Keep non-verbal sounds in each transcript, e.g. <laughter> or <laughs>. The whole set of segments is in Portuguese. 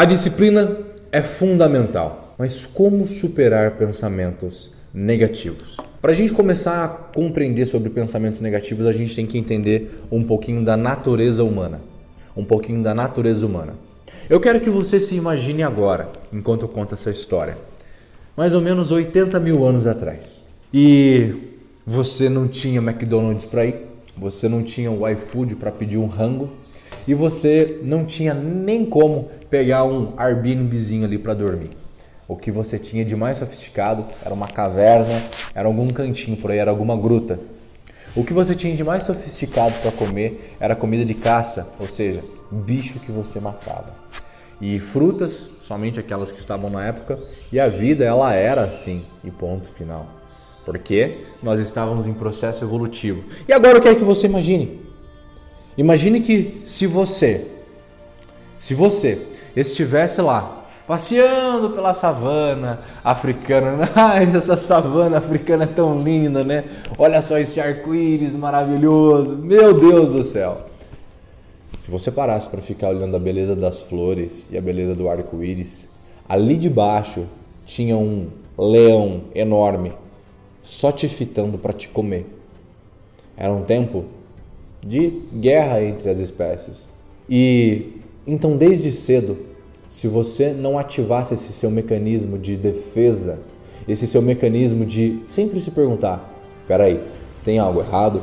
A disciplina é fundamental, mas como superar pensamentos negativos? Para a gente começar a compreender sobre pensamentos negativos, a gente tem que entender um pouquinho da natureza humana. Um pouquinho da natureza humana. Eu quero que você se imagine agora, enquanto eu conto essa história, mais ou menos 80 mil anos atrás. E você não tinha McDonald's para ir, você não tinha o iFood para pedir um rango e você não tinha nem como pegar um Airbnbzinho ali para dormir. O que você tinha de mais sofisticado era uma caverna, era algum cantinho por aí, era alguma gruta. O que você tinha de mais sofisticado para comer era comida de caça, ou seja, bicho que você matava. E frutas, somente aquelas que estavam na época, e a vida ela era assim, e ponto final. Porque nós estávamos em processo evolutivo. E agora eu quero que você imagine. Imagine que se você, se você estivesse lá passeando pela savana africana. <laughs> Ai, essa savana africana é tão linda, né? Olha só esse arco-íris maravilhoso. Meu Deus do céu. Se você parasse para ficar olhando a beleza das flores e a beleza do arco-íris, ali debaixo tinha um leão enorme só te fitando para te comer. Era um tempo de guerra entre as espécies. E então desde cedo se você não ativasse esse seu mecanismo de defesa, esse seu mecanismo de sempre se perguntar: peraí, tem algo errado?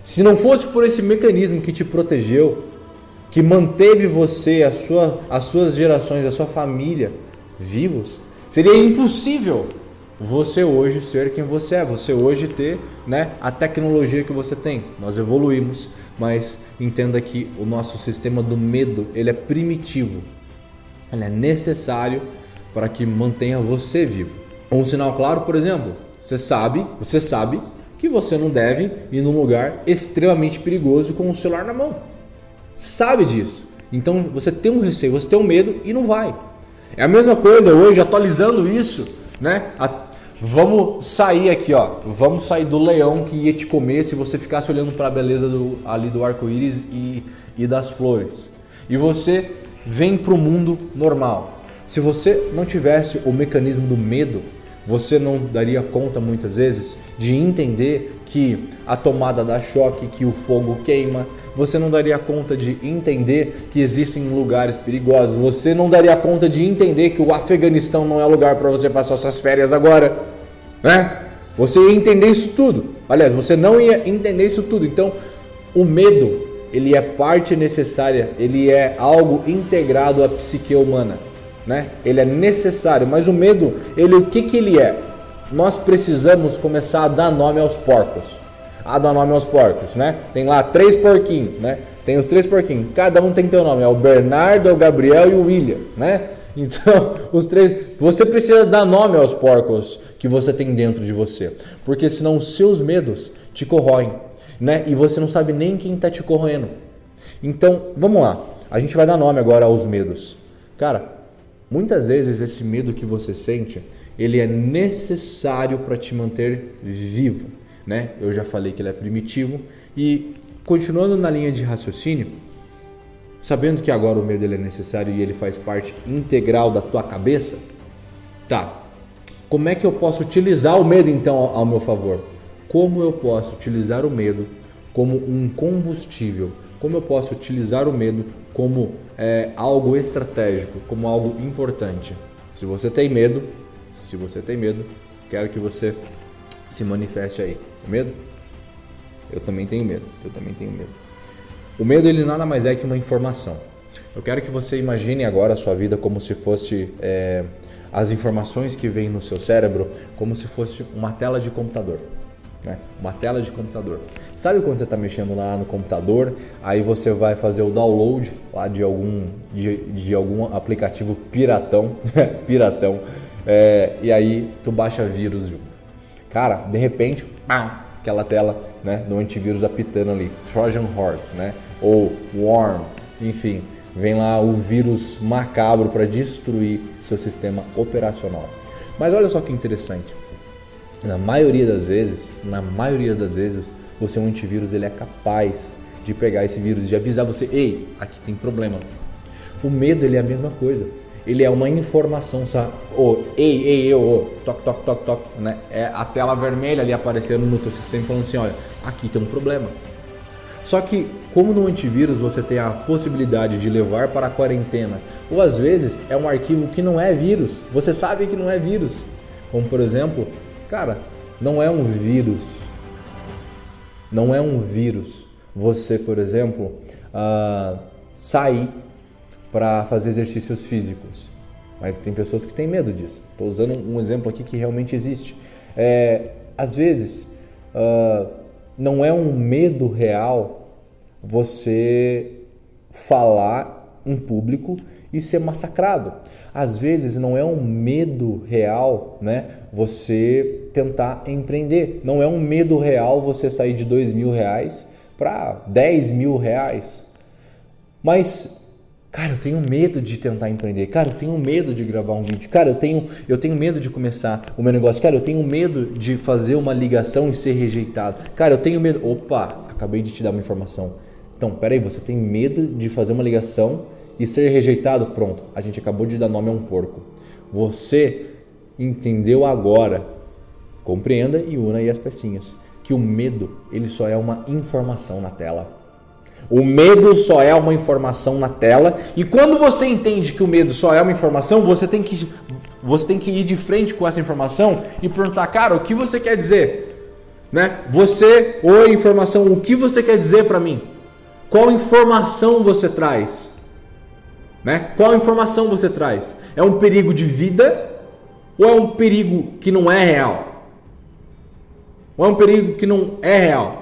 Se não fosse por esse mecanismo que te protegeu, que manteve você, a sua, as suas gerações, a sua família vivos, seria impossível você hoje ser quem você é, você hoje ter né, a tecnologia que você tem. Nós evoluímos, mas entenda que o nosso sistema do medo ele é primitivo ele é necessário para que mantenha você vivo. Um sinal claro, por exemplo, você sabe, você sabe que você não deve ir num lugar extremamente perigoso com o celular na mão. Sabe disso. Então você tem um receio, você tem um medo e não vai. É a mesma coisa hoje, atualizando isso, né? A... Vamos sair aqui, ó. Vamos sair do leão que ia te comer se você ficasse olhando para a beleza do, ali do arco-íris e, e das flores. E você vem para o mundo normal. Se você não tivesse o mecanismo do medo, você não daria conta muitas vezes de entender que a tomada dá choque, que o fogo queima. Você não daria conta de entender que existem lugares perigosos. Você não daria conta de entender que o Afeganistão não é lugar para você passar suas férias agora, né? Você ia entender isso tudo. Aliás, você não ia entender isso tudo. Então, o medo ele é parte necessária, ele é algo integrado à psique humana, né? Ele é necessário, mas o medo, ele o que que ele é? Nós precisamos começar a dar nome aos porcos. A dar nome aos porcos, né? Tem lá três porquinhos, né? Tem os três porquinhos, cada um tem teu nome, é o Bernardo, é o Gabriel e o William, né? <laughs> Então, os três, você precisa dar nome aos porcos que você tem dentro de você, porque senão os seus medos te corroem né? E você não sabe nem quem está te corroendo. Então, vamos lá. A gente vai dar nome agora aos medos. Cara, muitas vezes esse medo que você sente, ele é necessário para te manter vivo, né? Eu já falei que ele é primitivo e continuando na linha de raciocínio, sabendo que agora o medo ele é necessário e ele faz parte integral da tua cabeça, tá? Como é que eu posso utilizar o medo então ao meu favor? Como eu posso utilizar o medo como um combustível, como eu posso utilizar o medo como é, algo estratégico, como algo importante. Se você tem medo, se você tem medo, quero que você se manifeste aí. Medo? Eu também tenho medo. Eu também tenho medo. O medo ele nada mais é que uma informação. Eu quero que você imagine agora a sua vida como se fosse é, as informações que vêm no seu cérebro, como se fosse uma tela de computador né? uma tela de computador. Sabe quando você está mexendo lá no computador, aí você vai fazer o download lá de algum, de, de algum aplicativo piratão, <laughs> piratão, é, e aí tu baixa vírus junto. Cara, de repente, pá, aquela tela né, do antivírus apitando ali, Trojan Horse, né? ou Worm, enfim, vem lá o vírus macabro para destruir seu sistema operacional. Mas olha só que interessante. Na maioria das vezes, na maioria das vezes, o seu antivírus ele é capaz de pegar esse vírus e avisar você, ei, aqui tem problema. O medo ele é a mesma coisa. Ele é uma informação, sabe? Oh, ei, ei, eu, oh, toque, toque, toque, toque, né? É a tela vermelha ali aparecendo no teu sistema falando assim, olha, aqui tem um problema. Só que, como no antivírus você tem a possibilidade de levar para a quarentena, ou às vezes é um arquivo que não é vírus, você sabe que não é vírus. Como por exemplo, cara, não é um vírus. Não é um vírus. Você, por exemplo, uh, sair para fazer exercícios físicos. Mas tem pessoas que têm medo disso. Estou usando um exemplo aqui que realmente existe. É, às vezes, uh, não é um medo real você falar em público e ser massacrado. Às vezes não é um medo real, né? Você tentar empreender. Não é um medo real você sair de dois mil reais para 10 mil reais. Mas Cara, eu tenho medo de tentar empreender. Cara, eu tenho medo de gravar um vídeo. Cara, eu tenho, eu tenho medo de começar o meu negócio. Cara, eu tenho medo de fazer uma ligação e ser rejeitado. Cara, eu tenho medo. Opa, acabei de te dar uma informação. Então, peraí, você tem medo de fazer uma ligação e ser rejeitado? Pronto, a gente acabou de dar nome a um porco. Você entendeu agora. Compreenda e una aí as pecinhas. Que o medo, ele só é uma informação na tela. O medo só é uma informação na tela. E quando você entende que o medo só é uma informação, você tem que, você tem que ir de frente com essa informação e perguntar, cara, o que você quer dizer? Né? Você, ou informação, o que você quer dizer para mim? Qual informação você traz? Né? Qual informação você traz? É um perigo de vida ou é um perigo que não é real? Ou é um perigo que não é real?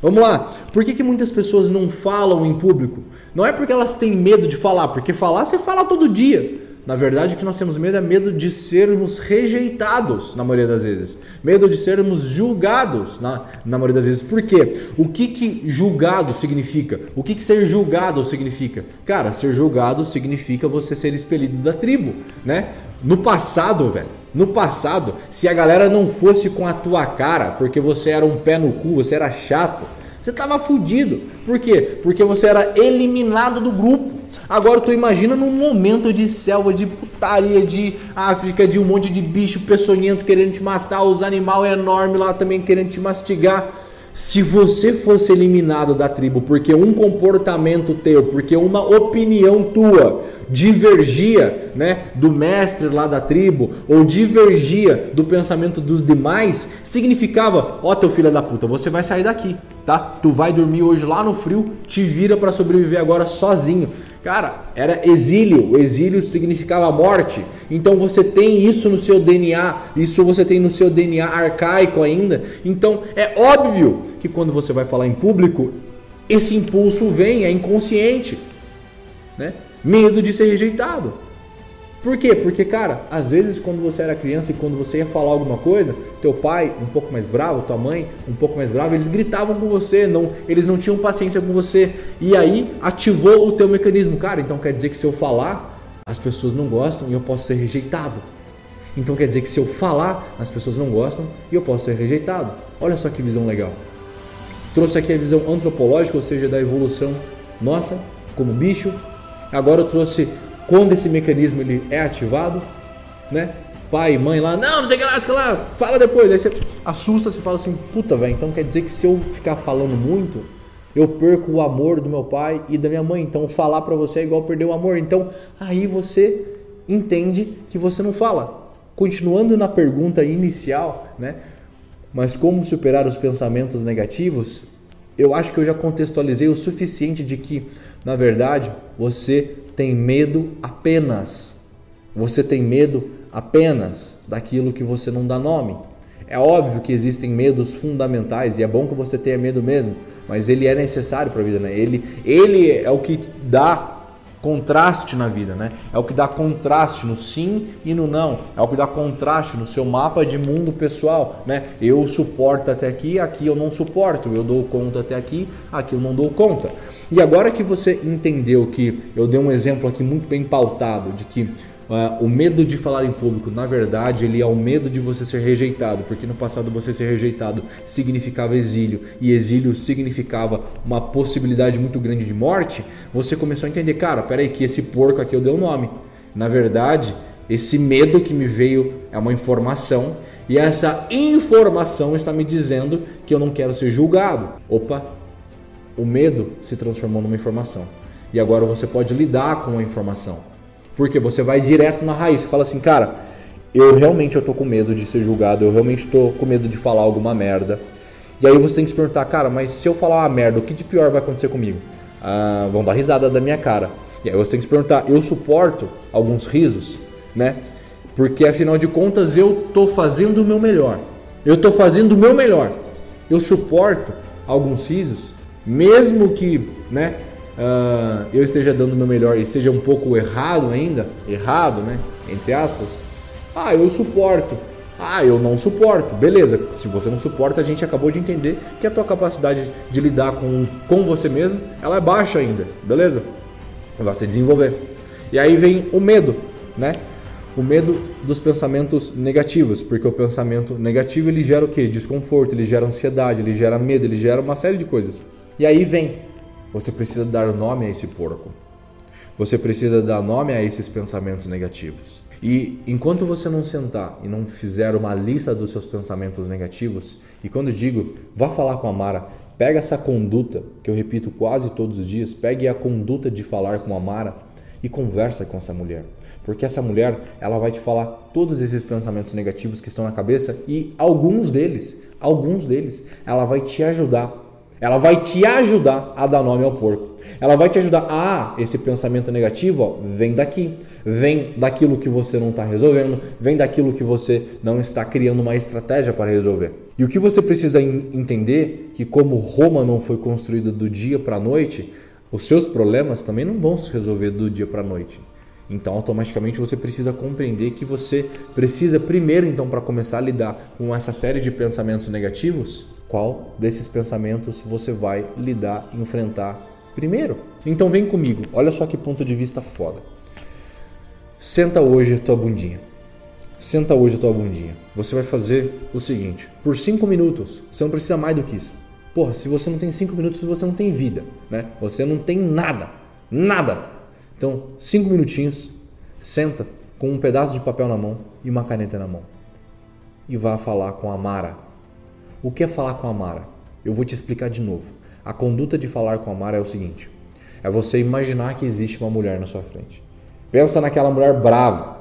Vamos lá. Por que, que muitas pessoas não falam em público? Não é porque elas têm medo de falar, porque falar você fala todo dia. Na verdade, o que nós temos medo é medo de sermos rejeitados, na maioria das vezes. Medo de sermos julgados, na, na maioria das vezes. Por quê? O que, que julgado significa? O que, que ser julgado significa? Cara, ser julgado significa você ser expelido da tribo, né? No passado, velho, no passado, se a galera não fosse com a tua cara, porque você era um pé no cu, você era chato, você tava fudido. Por quê? Porque você era eliminado do grupo. Agora tu imagina num momento de selva, de putaria, de África, de um monte de bicho peçonhento querendo te matar, os animais enormes lá também querendo te mastigar. Se você fosse eliminado da tribo porque um comportamento teu, porque uma opinião tua divergia, né, do mestre lá da tribo ou divergia do pensamento dos demais, significava, ó teu filho da puta, você vai sair daqui, tá? Tu vai dormir hoje lá no frio, te vira para sobreviver agora sozinho. Cara, era exílio. O exílio significava morte. Então você tem isso no seu DNA. Isso você tem no seu DNA arcaico ainda. Então é óbvio que quando você vai falar em público, esse impulso vem, é inconsciente. Né? Medo de ser rejeitado. Por quê? Porque, cara, às vezes quando você era criança e quando você ia falar alguma coisa, teu pai, um pouco mais bravo, tua mãe, um pouco mais bravo, eles gritavam com você, não, eles não tinham paciência com você. E aí ativou o teu mecanismo. Cara, então quer dizer que se eu falar, as pessoas não gostam e eu posso ser rejeitado. Então quer dizer que se eu falar, as pessoas não gostam e eu posso ser rejeitado. Olha só que visão legal. Trouxe aqui a visão antropológica, ou seja, da evolução nossa como bicho. Agora eu trouxe quando esse mecanismo ele é ativado, né? Pai mãe lá, não, não sei o que lá, sei lá, fala depois. Aí você assusta, você fala assim, puta, velho, então quer dizer que se eu ficar falando muito, eu perco o amor do meu pai e da minha mãe. Então falar para você é igual perder o amor. Então aí você entende que você não fala. Continuando na pergunta inicial, né? Mas como superar os pensamentos negativos? Eu acho que eu já contextualizei o suficiente de que, na verdade, você tem medo apenas. Você tem medo apenas daquilo que você não dá nome. É óbvio que existem medos fundamentais e é bom que você tenha medo mesmo, mas ele é necessário para a vida, né? Ele, ele é o que dá contraste na vida, né? É o que dá contraste no sim e no não. É o que dá contraste no seu mapa de mundo pessoal, né? Eu suporto até aqui, aqui eu não suporto. Eu dou conta até aqui, aqui eu não dou conta. E agora que você entendeu que eu dei um exemplo aqui muito bem pautado de que Uh, o medo de falar em público, na verdade, ele é o medo de você ser rejeitado, porque no passado você ser rejeitado significava exílio e exílio significava uma possibilidade muito grande de morte. Você começou a entender, cara, peraí, que esse porco aqui eu dei o um nome. Na verdade, esse medo que me veio é uma informação e essa informação está me dizendo que eu não quero ser julgado. Opa, o medo se transformou numa informação e agora você pode lidar com a informação. Porque você vai direto na raiz, você fala assim, cara, eu realmente eu tô com medo de ser julgado, eu realmente tô com medo de falar alguma merda. E aí você tem que se perguntar, cara, mas se eu falar uma merda, o que de pior vai acontecer comigo? Ah, vão dar risada da minha cara. E aí você tem que se perguntar, eu suporto alguns risos, né? Porque afinal de contas eu tô fazendo o meu melhor. Eu tô fazendo o meu melhor. Eu suporto alguns risos, mesmo que, né, uh, eu esteja dando o meu melhor e seja um pouco errado ainda, errado, né? Entre aspas, ah, eu suporto. Ah, eu não suporto. Beleza, se você não suporta, a gente acabou de entender que a tua capacidade de lidar com, com você mesmo, ela é baixa ainda, beleza? Vai se desenvolver. E aí vem o medo, né? O medo dos pensamentos negativos, porque o pensamento negativo ele gera o quê? Desconforto, ele gera ansiedade, ele gera medo, ele gera uma série de coisas. E aí vem você precisa dar nome a esse porco. Você precisa dar nome a esses pensamentos negativos. E enquanto você não sentar e não fizer uma lista dos seus pensamentos negativos, e quando digo, vá falar com a Mara, pega essa conduta, que eu repito quase todos os dias, pegue a conduta de falar com a Mara e conversa com essa mulher. Porque essa mulher, ela vai te falar todos esses pensamentos negativos que estão na cabeça e alguns deles, alguns deles, ela vai te ajudar ela vai te ajudar a dar nome ao porco. Ela vai te ajudar. Ah, esse pensamento negativo ó, vem daqui. Vem daquilo que você não está resolvendo. Vem daquilo que você não está criando uma estratégia para resolver. E o que você precisa entender que como Roma não foi construída do dia para a noite, os seus problemas também não vão se resolver do dia para a noite. Então, automaticamente você precisa compreender que você precisa primeiro, então, para começar a lidar com essa série de pensamentos negativos, qual desses pensamentos você vai lidar, enfrentar primeiro. Então vem comigo, olha só que ponto de vista foda. Senta hoje a tua bundinha. Senta hoje a tua bundinha. Você vai fazer o seguinte: por 5 minutos, você não precisa mais do que isso. Porra, se você não tem 5 minutos, você não tem vida, né? Você não tem nada. Nada. Então, 5 minutinhos, senta com um pedaço de papel na mão e uma caneta na mão. E vá falar com a Mara, o que é falar com a Mara? Eu vou te explicar de novo. A conduta de falar com a Mara é o seguinte: é você imaginar que existe uma mulher na sua frente. Pensa naquela mulher brava.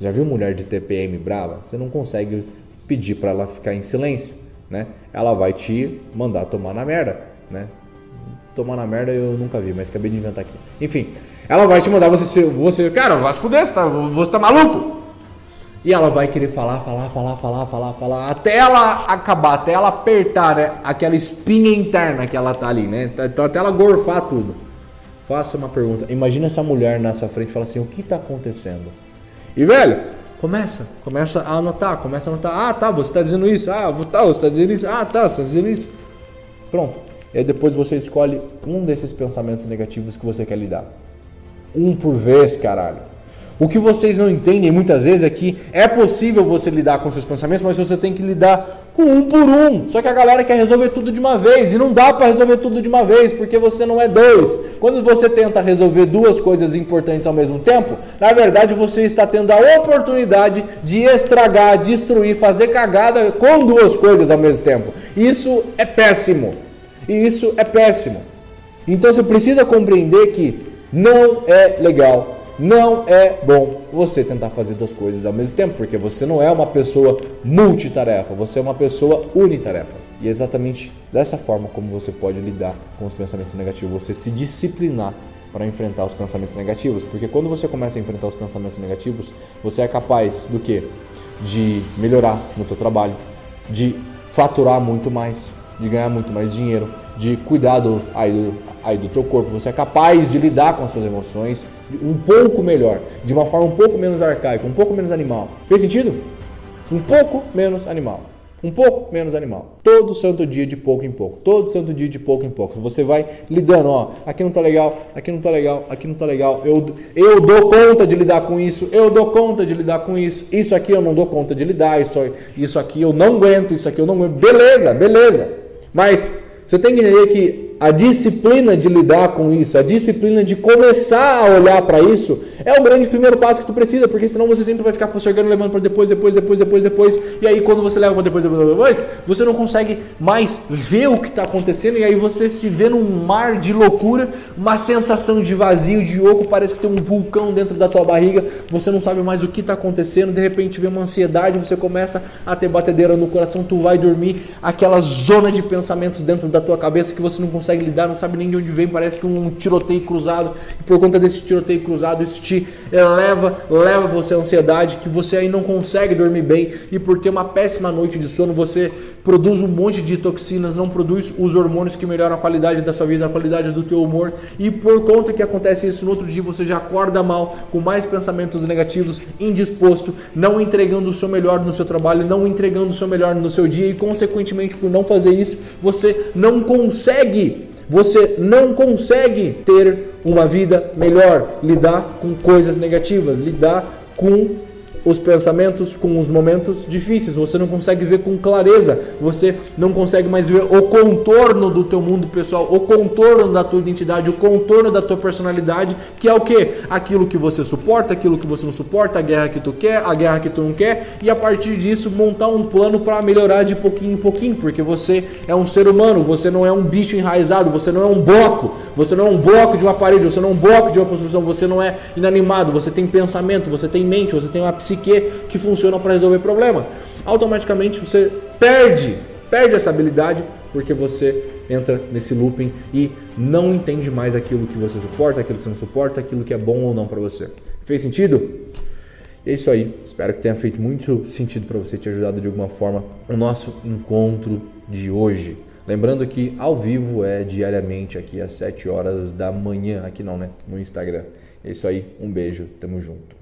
Já viu mulher de TPM brava? Você não consegue pedir para ela ficar em silêncio, né? Ela vai te mandar tomar na merda, né? Tomar na merda eu nunca vi, mas acabei de inventar aqui. Enfim, ela vai te mandar você, você cara, vai se fuder, você tá, você tá maluco? E ela vai querer falar, falar, falar, falar, falar, falar, até ela acabar, até ela apertar, né? Aquela espinha interna que ela tá ali, né? Então até ela gorfar tudo. Faça uma pergunta. Imagina essa mulher na sua frente e fala assim: o que tá acontecendo? E velho, começa, começa a anotar, começa a anotar. Ah, tá, você tá dizendo isso. Ah, tá, você tá dizendo isso. Ah, tá, você tá dizendo isso. Pronto. E aí depois você escolhe um desses pensamentos negativos que você quer lidar. Um por vez, caralho. O que vocês não entendem muitas vezes é que é possível você lidar com seus pensamentos, mas você tem que lidar com um por um. Só que a galera quer resolver tudo de uma vez e não dá para resolver tudo de uma vez, porque você não é dois. Quando você tenta resolver duas coisas importantes ao mesmo tempo, na verdade você está tendo a oportunidade de estragar, destruir, fazer cagada com duas coisas ao mesmo tempo. Isso é péssimo. E isso é péssimo. Então você precisa compreender que não é legal não é bom você tentar fazer duas coisas ao mesmo tempo, porque você não é uma pessoa multitarefa, você é uma pessoa unitarefa. E é exatamente dessa forma como você pode lidar com os pensamentos negativos, você se disciplinar para enfrentar os pensamentos negativos, porque quando você começa a enfrentar os pensamentos negativos, você é capaz do que? De melhorar no teu trabalho, de faturar muito mais, de ganhar muito mais dinheiro, de cuidar do, aí, do, aí do teu corpo. Você é capaz de lidar com as suas emoções um pouco melhor, de uma forma um pouco menos arcaica, um pouco menos animal. Fez sentido? Um pouco menos animal. um pouco menos animal. Todo santo dia de pouco em pouco. Todo santo dia de pouco em pouco. Você vai lidando, ó, aqui não tá legal, aqui não tá legal, aqui não tá legal. Eu, eu dou conta de lidar com isso, eu dou conta de lidar com isso. Isso aqui eu não dou conta de lidar, isso, isso aqui eu não aguento, isso aqui eu não aguento. Beleza, beleza. Mas você tem que entender que a disciplina de lidar com isso, a disciplina de começar a olhar para isso, é o grande primeiro passo que tu precisa, porque senão você sempre vai ficar postergando, levando para depois, depois, depois, depois, depois, e aí quando você leva para depois, depois, depois, você não consegue mais ver o que está acontecendo, e aí você se vê num mar de loucura, uma sensação de vazio, de oco, parece que tem um vulcão dentro da tua barriga, você não sabe mais o que está acontecendo, de repente vem uma ansiedade, você começa a ter batedeira no coração, tu vai dormir, aquela zona de pensamentos dentro da tua cabeça que você não consegue consegue lidar, não sabe nem de onde vem, parece que um tiroteio cruzado. E por conta desse tiroteio cruzado, isso te eleva, leva você à ansiedade, que você aí não consegue dormir bem. E por ter uma péssima noite de sono, você produz um monte de toxinas, não produz os hormônios que melhoram a qualidade da sua vida, a qualidade do teu humor. E por conta que acontece isso no outro dia, você já acorda mal, com mais pensamentos negativos, indisposto, não entregando o seu melhor no seu trabalho, não entregando o seu melhor no seu dia e consequentemente por não fazer isso, você não consegue você não consegue ter uma vida melhor, lidar com coisas negativas, lidar com os pensamentos com os momentos difíceis. Você não consegue ver com clareza. Você não consegue mais ver o contorno do teu mundo pessoal, o contorno da tua identidade, o contorno da tua personalidade, que é o que? Aquilo que você suporta, aquilo que você não suporta, a guerra que tu quer, a guerra que tu não quer, e a partir disso montar um plano para melhorar de pouquinho em pouquinho, porque você é um ser humano, você não é um bicho enraizado, você não é um bloco, você não é um bloco de uma parede, você não é um bloco de uma construção, você não é inanimado, você tem pensamento, você tem mente, você tem uma psique psique que funcionam para resolver problema. Automaticamente você perde, perde essa habilidade porque você entra nesse looping e não entende mais aquilo que você suporta, aquilo que você não suporta, aquilo que é bom ou não para você. Fez sentido? É isso aí. Espero que tenha feito muito sentido para você, te ajudado de alguma forma o nosso encontro de hoje. Lembrando que ao vivo é diariamente aqui às 7 horas da manhã, aqui não, né? No Instagram. É isso aí. Um beijo. Tamo junto.